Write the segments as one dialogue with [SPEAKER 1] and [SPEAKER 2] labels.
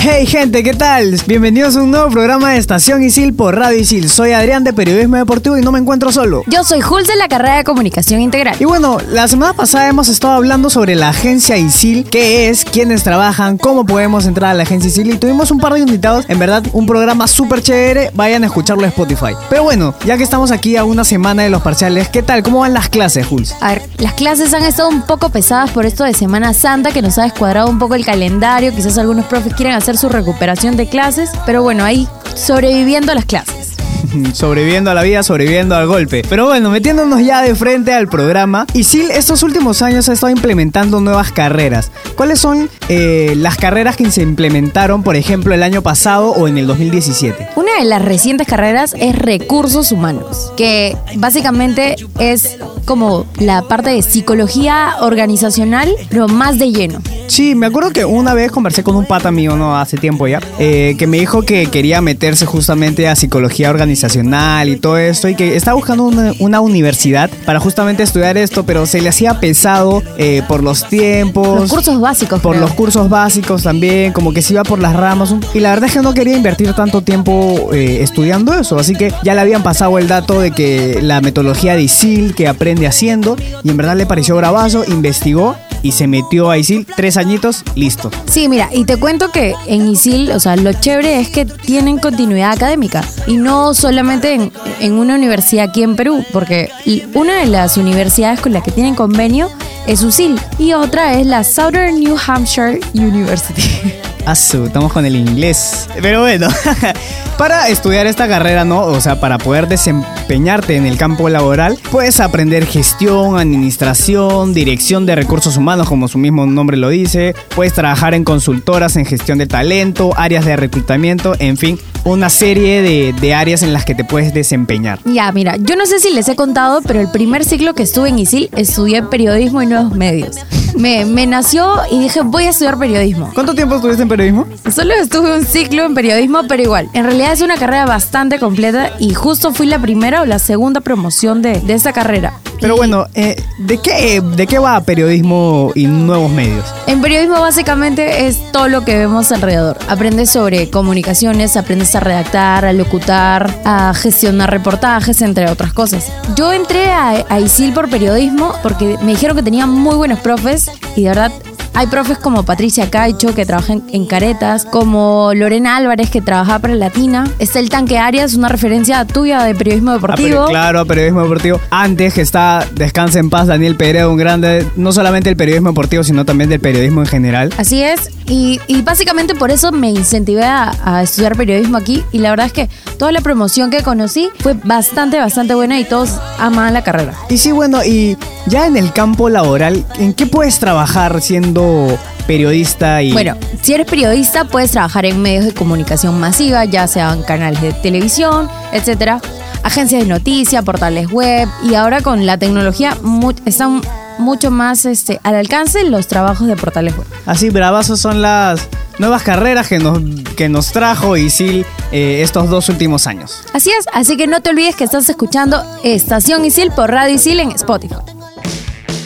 [SPEAKER 1] Hey gente, ¿qué tal? Bienvenidos a un nuevo programa de Estación Isil por Radio Isil. Soy Adrián de Periodismo Deportivo y no me encuentro solo.
[SPEAKER 2] Yo soy Jules de la carrera de Comunicación Integral.
[SPEAKER 1] Y bueno, la semana pasada hemos estado hablando sobre la agencia ISIL, qué es, quiénes trabajan, cómo podemos entrar a la agencia ISIL y tuvimos un par de invitados, en verdad un programa súper chévere, vayan a escucharlo en Spotify. Pero bueno, ya que estamos aquí a una semana de los parciales, ¿qué tal? ¿Cómo van las clases, Jules?
[SPEAKER 2] A ver, las clases han estado un poco pesadas por esto de Semana Santa que nos ha descuadrado un poco el calendario. Quizás algunos profes quieren hacer su recuperación de clases, pero bueno, ahí sobreviviendo las clases.
[SPEAKER 1] sobreviviendo a la vida, sobreviviendo al golpe. Pero bueno, metiéndonos ya de frente al programa, ISIL estos últimos años ha estado implementando nuevas carreras. ¿Cuáles son eh, las carreras que se implementaron, por ejemplo, el año pasado o en el 2017?
[SPEAKER 2] Una de las recientes carreras es recursos humanos, que básicamente es como la parte de psicología organizacional, pero más de lleno.
[SPEAKER 1] Sí, me acuerdo que una vez conversé con un pata mío, ¿no? Hace tiempo ya, eh, que me dijo que quería meterse justamente a psicología organizacional y todo esto, y que estaba buscando una, una universidad para justamente estudiar esto, pero se le hacía pesado eh, por los tiempos.
[SPEAKER 2] Los cursos básicos.
[SPEAKER 1] Por
[SPEAKER 2] creo.
[SPEAKER 1] los cursos básicos también, como que se iba por las ramas. Y la verdad es que no quería invertir tanto tiempo eh, estudiando eso. Así que ya le habían pasado el dato de que la metodología de ISIL que aprende haciendo. Y en verdad le pareció bravazo, investigó y se metió a ISIL. Tres añitos, listo.
[SPEAKER 2] Sí, mira, y te cuento que en ISIL, o sea, lo chévere es que tienen continuidad académica y no solamente en, en una universidad aquí en Perú, porque una de las universidades con las que tienen convenio es USIL y otra es la Southern New Hampshire University.
[SPEAKER 1] Estamos con el inglés. Pero bueno, para estudiar esta carrera, ¿no? O sea, para poder desempeñarte en el campo laboral, puedes aprender gestión, administración, dirección de recursos humanos, como su mismo nombre lo dice. Puedes trabajar en consultoras en gestión de talento, áreas de reclutamiento, en fin, una serie de, de áreas en las que te puedes desempeñar.
[SPEAKER 2] Ya, mira, yo no sé si les he contado, pero el primer ciclo que estuve en ISIL estudié periodismo y nuevos medios. Me, me nació y dije, voy a estudiar periodismo.
[SPEAKER 1] ¿Cuánto tiempo estuviste en periodismo?
[SPEAKER 2] Solo estuve un ciclo en periodismo, pero igual. En realidad es una carrera bastante completa y justo fui la primera o la segunda promoción de, de esa carrera.
[SPEAKER 1] Pero bueno, eh, ¿de, qué, ¿de qué va periodismo y nuevos medios?
[SPEAKER 2] En periodismo básicamente es todo lo que vemos alrededor. Aprendes sobre comunicaciones, aprendes a redactar, a locutar, a gestionar reportajes, entre otras cosas. Yo entré a, a ISIL por periodismo porque me dijeron que tenía muy buenos profes y de verdad hay profes como Patricia Caicho que trabaja en, en Caretas, como Lorena Álvarez que trabajaba para Latina. Está el Tanque Arias, una referencia tuya de periodismo
[SPEAKER 1] Ah,
[SPEAKER 2] deportivo.
[SPEAKER 1] pero claro, periodismo deportivo. Antes que está, descansa en paz, Daniel Pereira, un grande, no solamente del periodismo deportivo, sino también del periodismo en general.
[SPEAKER 2] Así es, y, y básicamente por eso me incentivé a, a estudiar periodismo aquí y la verdad es que toda la promoción que conocí fue bastante, bastante buena y todos amaban la carrera.
[SPEAKER 1] Y sí, bueno, y ya en el campo laboral, ¿en qué puedes trabajar siendo periodista y...
[SPEAKER 2] Bueno, si eres periodista puedes trabajar en medios de comunicación masiva, ya sean canales de televisión, etcétera, agencias de noticias, portales web y ahora con la tecnología mu- están mucho más este, al alcance los trabajos de portales web.
[SPEAKER 1] Así, bravazos son las nuevas carreras que nos, que nos trajo Isil eh, estos dos últimos años.
[SPEAKER 2] Así es, así que no te olvides que estás escuchando Estación Isil por Radio Isil en Spotify.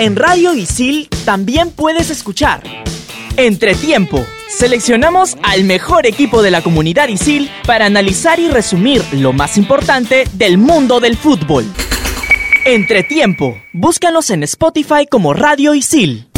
[SPEAKER 3] En Radio Isil también puedes escuchar Entretiempo. Seleccionamos al mejor equipo de la comunidad Isil para analizar y resumir lo más importante del mundo del fútbol. Entretiempo. Búscanos en Spotify como Radio Isil.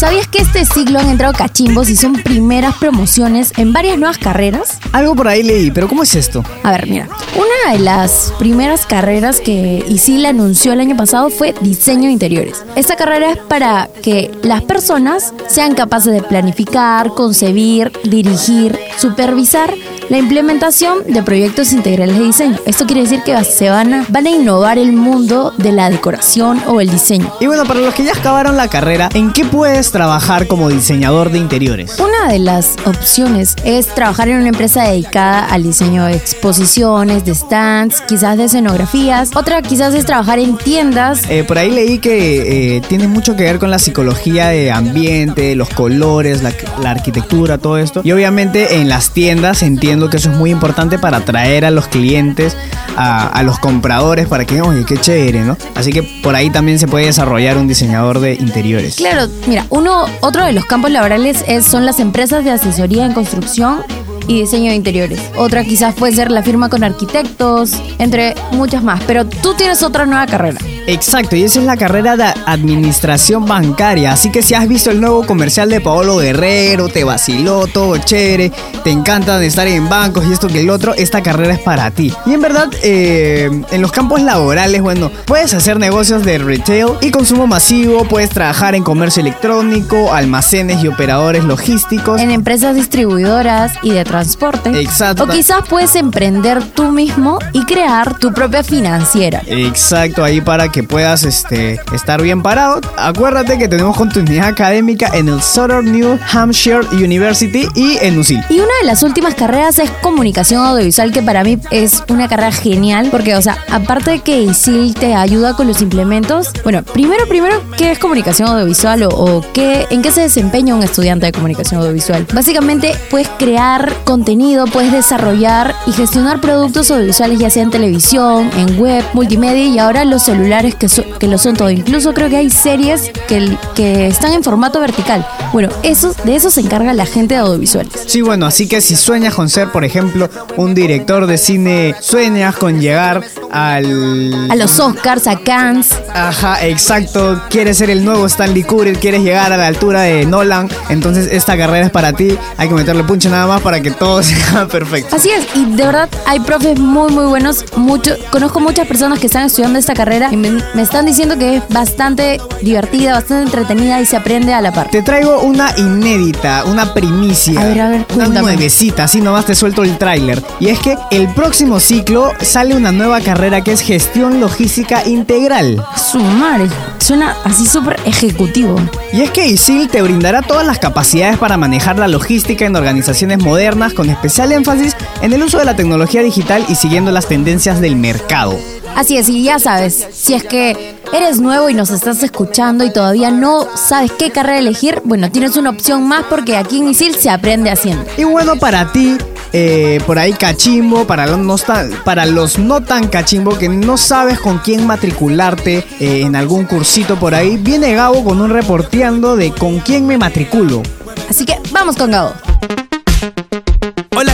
[SPEAKER 2] ¿Sabías que este siglo han entrado cachimbos y son primeras promociones en varias nuevas carreras?
[SPEAKER 1] Algo por ahí leí, pero ¿cómo es esto?
[SPEAKER 2] A ver, mira, una de las primeras carreras que ISIL anunció el año pasado fue diseño de interiores. Esta carrera es para que las personas sean capaces de planificar, concebir, dirigir, supervisar la implementación de proyectos integrales de diseño. Esto quiere decir que se van a, van a innovar el mundo de la decoración o el diseño.
[SPEAKER 1] Y bueno, para los que ya acabaron la carrera, ¿en qué puedes puedes trabajar como diseñador de interiores.
[SPEAKER 2] Una de las opciones es trabajar en una empresa dedicada al diseño de exposiciones, de stands, quizás de escenografías. Otra quizás es trabajar en tiendas.
[SPEAKER 1] Eh, por ahí leí que eh, tiene mucho que ver con la psicología de ambiente, los colores, la, la arquitectura, todo esto. Y obviamente en las tiendas entiendo que eso es muy importante para atraer a los clientes, a, a los compradores, para que, oye, qué chévere, ¿no? Así que por ahí también se puede desarrollar un diseñador de interiores.
[SPEAKER 2] Claro, mira, uno, otro de los campos laborales es, son las empresas de asesoría en construcción y diseño de interiores. Otra quizás puede ser la firma con arquitectos, entre muchas más. Pero tú tienes otra nueva carrera.
[SPEAKER 1] Exacto, y esa es la carrera de administración bancaria. Así que si has visto el nuevo comercial de Paolo Guerrero, te vaciló, todo chévere, te encanta estar en bancos y esto que el otro, esta carrera es para ti. Y en verdad, eh, en los campos laborales, bueno, puedes hacer negocios de retail y consumo masivo, puedes trabajar en comercio electrónico, almacenes y operadores logísticos.
[SPEAKER 2] En empresas distribuidoras y de transporte.
[SPEAKER 1] Exacto.
[SPEAKER 2] O quizás puedes emprender tú mismo y crear tu propia financiera.
[SPEAKER 1] Exacto, ahí para que puedas este, estar bien parado. Acuérdate que tenemos continuidad académica en el Southern New Hampshire University y en UCIL.
[SPEAKER 2] Y una de las últimas carreras es comunicación audiovisual, que para mí es una carrera genial, porque, o sea, aparte de que ISIL te ayuda con los implementos, bueno, primero, primero, ¿qué es comunicación audiovisual o, o qué, en qué se desempeña un estudiante de comunicación audiovisual? Básicamente, puedes crear contenido, puedes desarrollar y gestionar productos audiovisuales, ya sea en televisión, en web, multimedia y ahora los celulares que, so- que lo son todo. Incluso creo que hay series que, que están en formato vertical. Bueno, eso, de eso se encarga la gente de audiovisuales.
[SPEAKER 1] Sí, bueno, así que si sueñas con ser, por ejemplo, un director de cine, sueñas con llegar al...
[SPEAKER 2] A los Oscars, a Cannes.
[SPEAKER 1] Ajá, exacto. Quieres ser el nuevo Stanley Kubrick, quieres llegar a la altura de Nolan. Entonces esta carrera es para ti. Hay que meterle punche nada más para que todo sea perfecto.
[SPEAKER 2] Así es, y de verdad hay profes muy muy buenos. Mucho, conozco muchas personas que están estudiando esta carrera y me, me están diciendo que es bastante divertida, bastante entretenida y se aprende a la par.
[SPEAKER 1] Te traigo una inédita, una primicia.
[SPEAKER 2] A ver, a ver,
[SPEAKER 1] Una
[SPEAKER 2] cuéntame.
[SPEAKER 1] nuevecita, así nomás te suelto el tráiler. Y es que el próximo ciclo sale una nueva carrera que es gestión logística integral.
[SPEAKER 2] Su madre, suena así súper ejecutivo.
[SPEAKER 1] Y es que ISIL te brindará todas las capacidades para manejar la logística en organizaciones modernas con especial énfasis en el uso de la tecnología digital y siguiendo las tendencias del mercado.
[SPEAKER 2] Así es, y ya sabes, si es que eres nuevo y nos estás escuchando y todavía no sabes qué carrera elegir, bueno, tienes una opción más porque aquí en ISIL se aprende haciendo.
[SPEAKER 1] Y bueno, para ti, eh, por ahí cachimbo, para los, no tan, para los no tan cachimbo que no sabes con quién matricularte eh, en algún cursito por ahí, viene Gabo con un reporteando de con quién me matriculo.
[SPEAKER 2] Así que vamos con Gabo.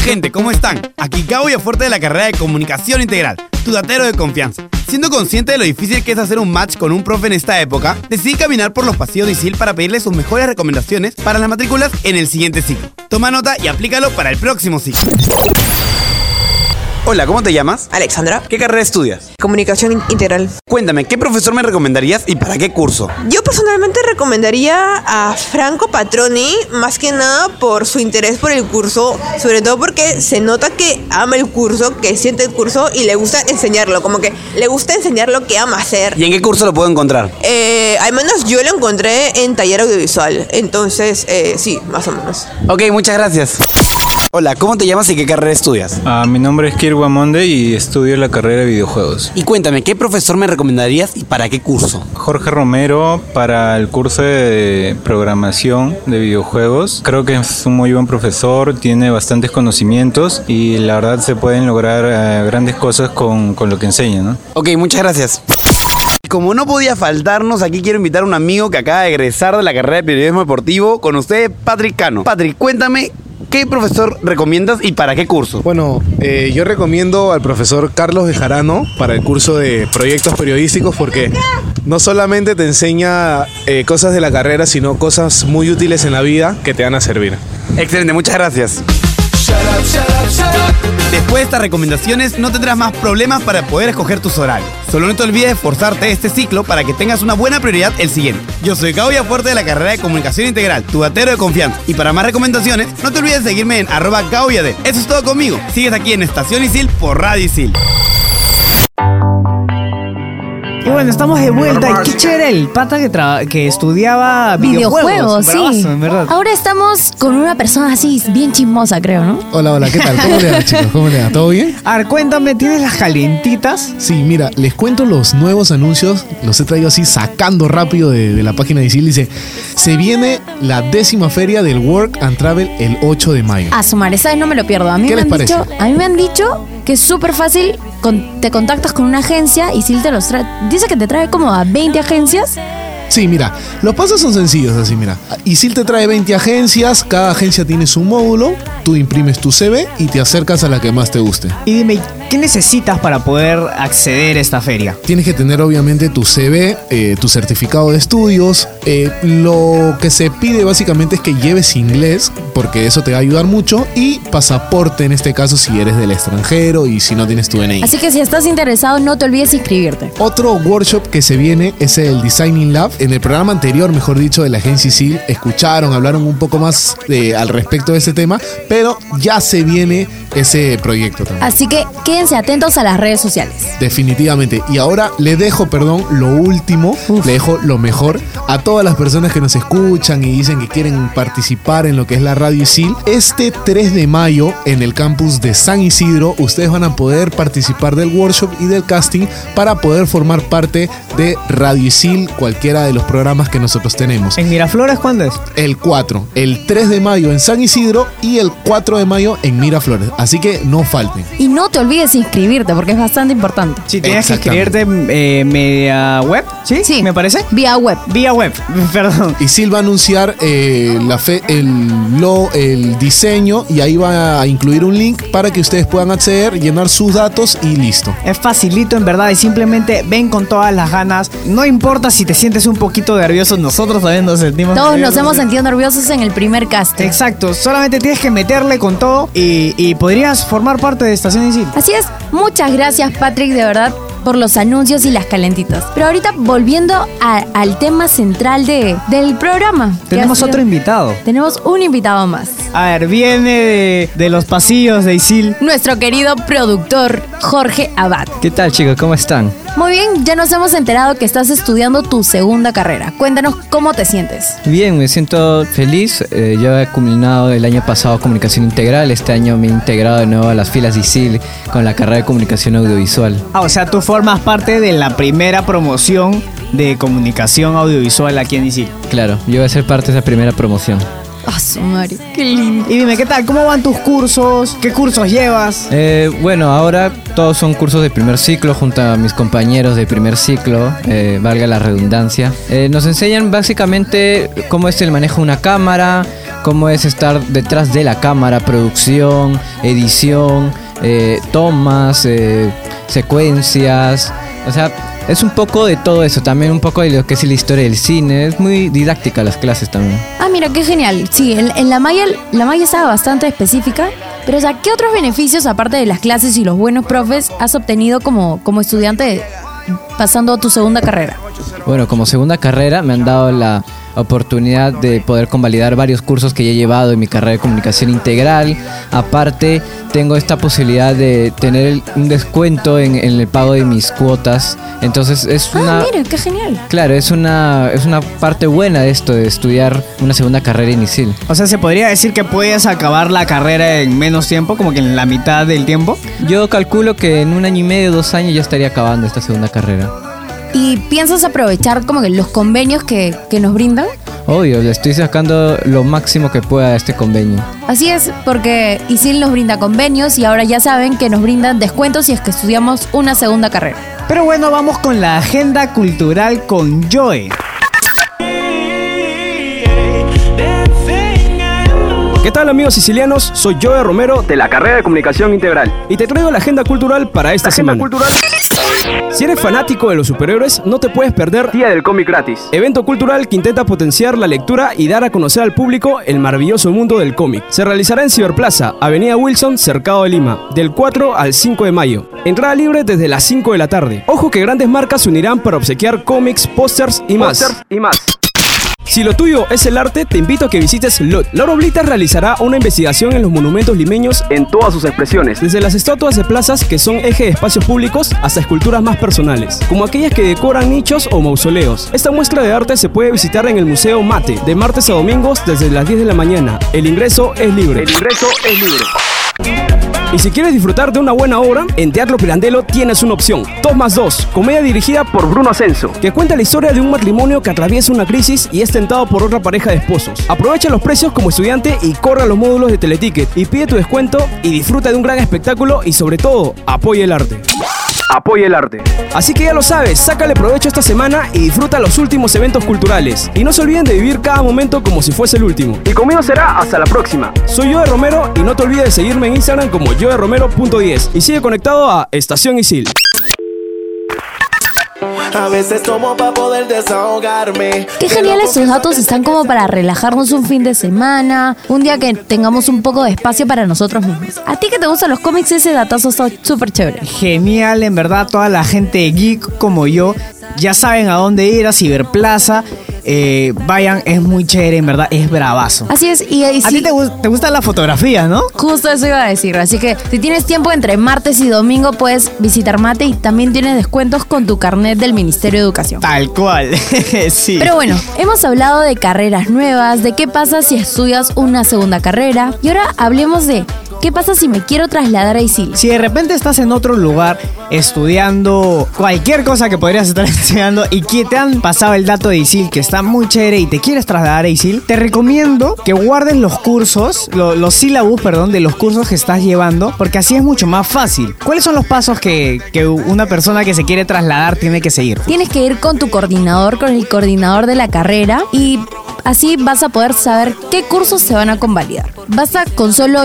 [SPEAKER 4] Gente, ¿cómo están? Aquí Gabo Aforte de la carrera de Comunicación Integral, tu datero de confianza. Siendo consciente de lo difícil que es hacer un match con un profe en esta época, decidí caminar por los pasillos de ISIL para pedirle sus mejores recomendaciones para las matrículas en el siguiente ciclo. Toma nota y aplícalo para el próximo ciclo. Hola, ¿cómo te llamas?
[SPEAKER 5] Alexandra,
[SPEAKER 4] ¿Qué carrera estudias?
[SPEAKER 5] comunicación in- integral.
[SPEAKER 4] Cuéntame, ¿qué profesor me recomendarías y para qué curso?
[SPEAKER 5] Yo personalmente recomendaría a Franco Patroni, más que nada por su interés por el curso, sobre todo porque se nota que ama el curso, que siente el curso y le gusta enseñarlo, como que le gusta enseñar lo que ama hacer.
[SPEAKER 4] ¿Y en qué curso lo puedo encontrar?
[SPEAKER 5] Eh, al menos yo lo encontré en taller audiovisual, entonces eh, sí, más o menos.
[SPEAKER 4] Ok, muchas gracias. Hola, ¿cómo te llamas y qué carrera estudias?
[SPEAKER 6] Ah, mi nombre es Kirwa Monde y estudio la carrera de videojuegos.
[SPEAKER 4] Y cuéntame, ¿qué profesor me recomendarías y para qué curso?
[SPEAKER 6] Jorge Romero para el curso de programación de videojuegos. Creo que es un muy buen profesor, tiene bastantes conocimientos y la verdad se pueden lograr eh, grandes cosas con, con lo que enseña, ¿no?
[SPEAKER 4] Ok, muchas gracias. Como no podía faltarnos, aquí quiero invitar a un amigo que acaba de egresar de la carrera de periodismo deportivo con ustedes, Patrick Cano. Patrick, cuéntame, ¿qué profesor recomiendas y para qué curso?
[SPEAKER 7] Bueno, eh, yo recomiendo al profesor Carlos Bejarano para el curso de proyectos periodísticos porque no solamente te enseña eh, cosas de la carrera, sino cosas muy útiles en la vida que te van a servir.
[SPEAKER 4] Excelente, muchas gracias. Después de estas recomendaciones, no tendrás más problemas para poder escoger tus horarios. Solo no te olvides de esforzarte este ciclo para que tengas una buena prioridad el siguiente. Yo soy Gaudia Fuerte de la carrera de Comunicación Integral, tu datero de confianza. Y para más recomendaciones, no te olvides de seguirme en arroba gaudiade. Eso es todo conmigo. Sigues aquí en Estación Isil por Radio Isil.
[SPEAKER 1] Bueno, estamos de vuelta. Qué chévere el pata que, tra- que estudiaba videojuegos.
[SPEAKER 2] Videojuegos, sí.
[SPEAKER 1] Bravazo, en verdad.
[SPEAKER 2] Ahora estamos con una persona así, bien chismosa, creo, ¿no?
[SPEAKER 8] Hola, hola, ¿qué tal? ¿Cómo le va, chicos? ¿Cómo le va? ¿Todo bien?
[SPEAKER 1] A ver, cuéntame, ¿tienes las calientitas?
[SPEAKER 8] Sí, mira, les cuento los nuevos anuncios. Los he traído así sacando rápido de, de la página de ISIL. Dice, se viene la décima feria del Work and Travel el 8 de mayo.
[SPEAKER 2] A sumar, esa vez no me lo pierdo. A mí,
[SPEAKER 8] ¿Qué
[SPEAKER 2] me
[SPEAKER 8] les
[SPEAKER 2] han dicho, a mí me han dicho que es súper fácil. con- te contactas con una agencia y si te los trae. Dice que te trae como a 20 agencias.
[SPEAKER 8] Sí, mira, los pasos son sencillos así, mira. ISIL te trae 20 agencias, cada agencia tiene su módulo, tú imprimes tu CV y te acercas a la que más te guste.
[SPEAKER 1] Y dime, ¿qué necesitas para poder acceder a esta feria?
[SPEAKER 8] Tienes que tener obviamente tu CV, eh, tu certificado de estudios. eh, lo que se pide básicamente es que lleves inglés, porque eso te va a ayudar mucho, y pasaporte en este caso si eres del extranjero y si no tienes tu DNI.
[SPEAKER 2] Así que si estás interesado, no te olvides inscribirte.
[SPEAKER 8] Otro workshop que se viene es el Designing Lab. En el programa anterior, mejor dicho, de la agencia escucharon, hablaron un poco más de- al respecto de ese tema, pero ya se viene ese proyecto también.
[SPEAKER 2] Así que quédense atentos a las redes sociales.
[SPEAKER 8] Definitivamente. Y ahora le dejo, perdón, lo último, le dejo lo mejor a todas las personas que nos escuchan y dicen que quieren participar en lo que es la Radio Isil. Este 3 de mayo en el campus de San Isidro, ustedes van a poder participar del workshop y del casting para poder formar parte de Radio Isil, cualquiera de los programas que nosotros tenemos.
[SPEAKER 1] ¿En Miraflores cuándo es?
[SPEAKER 8] El 4, el 3 de mayo en San Isidro y el 4 de mayo en Miraflores. Así que no falten.
[SPEAKER 2] Y no te olvides inscribirte porque es bastante importante.
[SPEAKER 1] Sí, tienes que inscribirte eh, media web, ¿sí?
[SPEAKER 2] Sí.
[SPEAKER 1] ¿Me parece?
[SPEAKER 2] Vía web.
[SPEAKER 1] Vía web, perdón.
[SPEAKER 8] Y Sil va a anunciar eh, la fe, el, lo, el diseño y ahí va a incluir un link para que ustedes puedan acceder, llenar sus datos y listo.
[SPEAKER 1] Es facilito en verdad y simplemente ven con todas las ganas. No importa si te sientes un poquito nervioso, nosotros también nos sentimos
[SPEAKER 2] Todos nos hemos sentido nerviosos en el primer cast.
[SPEAKER 1] Exacto, solamente tienes que con todo y, y podrías formar parte de Estación Isil.
[SPEAKER 2] Así es, muchas gracias Patrick, de verdad, por los anuncios y las calentitas. Pero ahorita volviendo a- al tema central de, del programa.
[SPEAKER 1] Tenemos otro invitado.
[SPEAKER 2] Tenemos un invitado más.
[SPEAKER 1] A ver, viene de, de los pasillos de Isil.
[SPEAKER 2] Nuestro querido productor Jorge Abad.
[SPEAKER 9] ¿Qué tal chicos? ¿Cómo están?
[SPEAKER 2] Muy bien, ya nos hemos enterado que estás estudiando tu segunda carrera. Cuéntanos cómo te sientes.
[SPEAKER 9] Bien, me siento feliz. Eh, yo he culminado el año pasado comunicación integral. Este año me he integrado de nuevo a las filas de ISIL con la carrera de comunicación audiovisual.
[SPEAKER 1] Ah, o sea, tú formas parte de la primera promoción de comunicación audiovisual aquí en Isil.
[SPEAKER 9] Claro, yo voy a ser parte de esa primera promoción.
[SPEAKER 2] Ah, qué lindo.
[SPEAKER 1] Y dime, ¿qué tal? ¿Cómo van tus cursos? ¿Qué cursos llevas?
[SPEAKER 9] Eh, bueno, ahora todos son cursos de primer ciclo junto a mis compañeros de primer ciclo, eh, valga la redundancia. Eh, nos enseñan básicamente cómo es el manejo de una cámara, cómo es estar detrás de la cámara, producción, edición, eh, tomas, eh, secuencias, o sea... Es un poco de todo eso, también un poco de lo que es la historia del cine. Es muy didáctica las clases también.
[SPEAKER 2] Ah, mira, qué genial. Sí, en, la malla, la malla estaba bastante específica. Pero, o sea, ¿qué otros beneficios, aparte de las clases y los buenos profes, has obtenido como, como estudiante pasando a tu segunda carrera?
[SPEAKER 9] Bueno, como segunda carrera me han dado la oportunidad de poder convalidar varios cursos que ya he llevado en mi carrera de comunicación integral. Aparte, tengo esta posibilidad de tener un descuento en, en el pago de mis cuotas. Entonces es una...
[SPEAKER 2] Ah, mira, qué genial.
[SPEAKER 9] Claro, es una, es una parte buena de esto, de estudiar una segunda carrera inicial.
[SPEAKER 1] O sea, ¿se podría decir que puedes acabar la carrera en menos tiempo, como que en la mitad del tiempo?
[SPEAKER 9] Yo calculo que en un año y medio, dos años ya estaría acabando esta segunda carrera.
[SPEAKER 2] ¿Y piensas aprovechar como que los convenios que, que nos brindan?
[SPEAKER 9] Obvio, le estoy sacando lo máximo que pueda a este convenio.
[SPEAKER 2] Así es, porque ISIL nos brinda convenios y ahora ya saben que nos brindan descuentos si es que estudiamos una segunda carrera.
[SPEAKER 1] Pero bueno, vamos con la agenda cultural con Joe.
[SPEAKER 10] ¿Qué tal amigos sicilianos? Soy Joe Romero de la carrera de Comunicación Integral y te traigo la agenda cultural para esta semana. Si eres fanático de los superhéroes, no te puedes perder Día del Cómic Gratis, evento cultural que intenta potenciar la lectura y dar a conocer al público el maravilloso mundo del cómic. Se realizará en Ciberplaza, Avenida Wilson, Cercado de Lima, del 4 al 5 de mayo. Entrada libre desde las 5 de la tarde. Ojo que grandes marcas se unirán para obsequiar cómics, pósters y más. y más. Si lo tuyo es el arte, te invito a que visites LOT. Laura Oblitas realizará una investigación en los monumentos limeños en todas sus expresiones, desde las estatuas de plazas que son eje de espacios públicos hasta esculturas más personales, como aquellas que decoran nichos o mausoleos. Esta muestra de arte se puede visitar en el Museo Mate, de martes a domingos desde las 10 de la mañana. El ingreso es libre. El ingreso es libre. Y si quieres disfrutar de una buena obra, en Teatro Pirandello tienes una opción. 2 más 2, comedia dirigida por Bruno Ascenso, que cuenta la historia de un matrimonio que atraviesa una crisis y es tentado por otra pareja de esposos. Aprovecha los precios como estudiante y corre a los módulos de Teleticket y pide tu descuento y disfruta de un gran espectáculo y sobre todo, apoya el arte. Apoya el arte. Así que ya lo sabes, sácale provecho esta semana y disfruta los últimos eventos culturales. Y no se olviden de vivir cada momento como si fuese el último. Y conmigo será hasta la próxima. Soy Joe Romero y no te olvides de seguirme en Instagram como joeromero.10 y sigue conectado a Estación Isil.
[SPEAKER 11] A veces tomo para poder desahogarme.
[SPEAKER 2] Qué geniales sus datos están como para relajarnos un fin de semana, un día que tengamos un poco de espacio para nosotros mismos. A ti que te gustan los cómics, ese datazo está súper chévere.
[SPEAKER 1] Genial, en verdad, toda la gente geek como yo ya saben a dónde ir, a Ciberplaza. Eh, vayan, es muy chévere, en verdad, es bravazo.
[SPEAKER 2] Así es, y, y
[SPEAKER 1] A
[SPEAKER 2] sí,
[SPEAKER 1] ti te, gu- te gusta la fotografía, ¿no?
[SPEAKER 2] justo eso iba a decir. Así que si tienes tiempo entre martes y domingo, puedes visitar Mate y también tienes descuentos con tu carnet del Ministerio de Educación.
[SPEAKER 1] Tal cual, sí.
[SPEAKER 2] Pero bueno, hemos hablado de carreras nuevas, de qué pasa si estudias una segunda carrera y ahora hablemos de qué pasa si me quiero trasladar a ISIL.
[SPEAKER 1] Si de repente estás en otro lugar estudiando cualquier cosa que podrías estar estudiando y que te han pasado el dato de ISIL que está muy chévere y te quieres trasladar a ISIL, te recomiendo que guardes los cursos, lo- los sílabus, perdón, de los cursos que estás llevando, porque así es mucho más fácil. ¿Cuáles son los pasos que, que una persona que se quiere trasladar tiene que seguir?
[SPEAKER 2] Tienes que ir con tu coordinador, con el coordinador de la carrera y así vas a poder saber qué cursos se van a convalidar. Basta con solo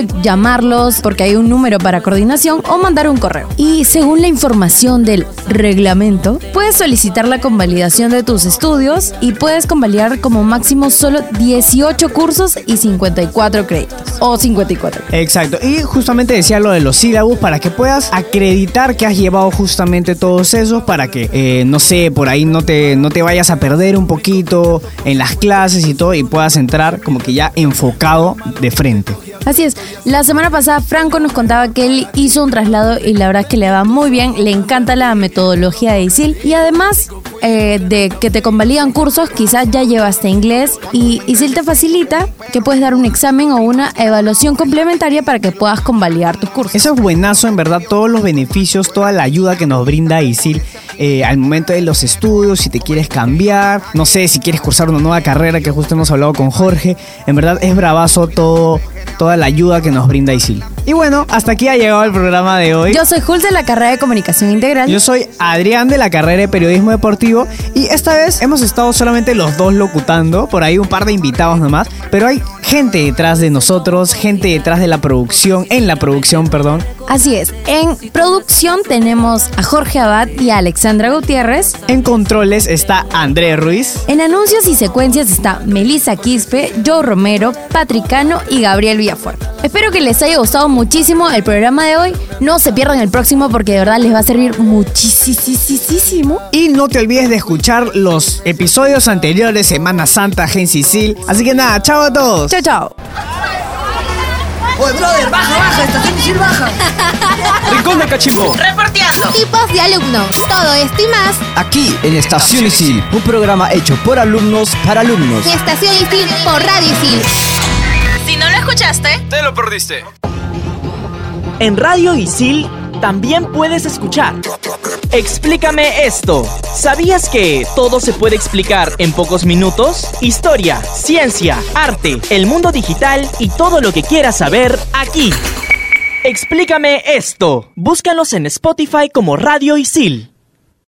[SPEAKER 2] llamarlos porque hay un número para coordinación o mandar un correo. Y según la información del reglamento, puedes solicitar la convalidación de tus estudios y puedes convalidar como máximo solo 18 cursos y 54 créditos. O 54.
[SPEAKER 1] Exacto, y justamente decía lo de los sílabus para que puedas acreditar que has llevado justamente todos esos para que, eh, no sé, por ahí no te, no te vayas a perder un poquito en las clases y todo y puedas entrar como que ya enfocado de frente.
[SPEAKER 2] Así es. La semana pasada Franco nos contaba que él hizo un traslado y la verdad es que le va muy bien. Le encanta la metodología de ISIL. Y además eh, de que te convalidan cursos, quizás ya llevaste inglés y ISIL te facilita que puedes dar un examen o una evaluación complementaria para que puedas convalidar tus cursos.
[SPEAKER 1] Eso es buenazo, en verdad, todos los beneficios, toda la ayuda que nos brinda ISIL eh, al momento de los estudios, si te quieres cambiar, no sé, si quieres cursar una nueva carrera, que justo hemos hablado con Jorge. En verdad es bravazo todo, toda la ayuda que nos brinda ISIL. Y bueno, hasta aquí ha llegado el programa de hoy.
[SPEAKER 2] Yo soy Jules de la carrera de Comunicación Integral.
[SPEAKER 1] Yo soy Adrián de la carrera de Periodismo Deportivo y esta vez hemos estado solamente los dos locutando, por ahí un par de invitados nomás, pero hay gente detrás de nosotros, gente detrás de la producción, en la producción, perdón.
[SPEAKER 2] Así es. En producción tenemos a Jorge Abad y a Alexandra Gutiérrez.
[SPEAKER 1] En controles está André Ruiz.
[SPEAKER 2] En anuncios y secuencias está Melissa Quispe, Joe Romero, Patricano y Gabriel Villafuerte. Espero que les haya gustado muchísimo el programa de hoy. No se pierdan el próximo porque de verdad les va a servir muchísimo.
[SPEAKER 1] Y no te olvides de escuchar los episodios anteriores, Semana Santa, Gen Sicil. Así que nada, chao a todos.
[SPEAKER 2] Chao, chao.
[SPEAKER 12] Oye, brother, baja, baja, estación Isil baja.
[SPEAKER 10] Rincón de Cachimbo.
[SPEAKER 13] Reporteando.
[SPEAKER 14] Tipos de alumnos. Todo esto y más
[SPEAKER 15] Aquí en Estación Isil, un programa hecho por alumnos para alumnos.
[SPEAKER 14] Estación Isil por Radio Isil.
[SPEAKER 13] Si no lo escuchaste,
[SPEAKER 10] Te lo perdiste.
[SPEAKER 3] En Radio Isil también puedes escuchar. Explícame esto. ¿Sabías que todo se puede explicar en pocos minutos? Historia, ciencia, arte, el mundo digital y todo lo que quieras saber aquí. Explícame esto. Búscanos en Spotify como Radio Isil.